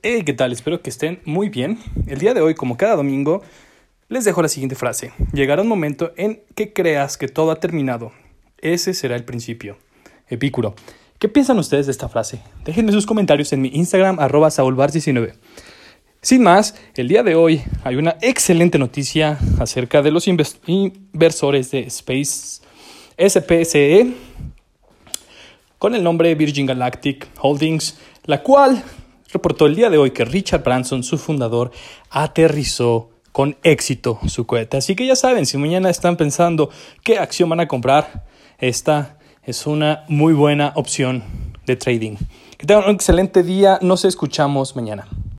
Hey, ¿qué tal? Espero que estén muy bien. El día de hoy, como cada domingo, les dejo la siguiente frase. Llegará un momento en que creas que todo ha terminado. Ese será el principio. Epicuro. ¿Qué piensan ustedes de esta frase? Déjenme sus comentarios en mi Instagram, arroba saulbars19. Sin más, el día de hoy hay una excelente noticia acerca de los inversores de Space SPCE con el nombre Virgin Galactic Holdings, la cual reportó el día de hoy que Richard Branson, su fundador, aterrizó con éxito su cohete. Así que ya saben, si mañana están pensando qué acción van a comprar, esta es una muy buena opción de trading. Que tengan un excelente día, nos escuchamos mañana.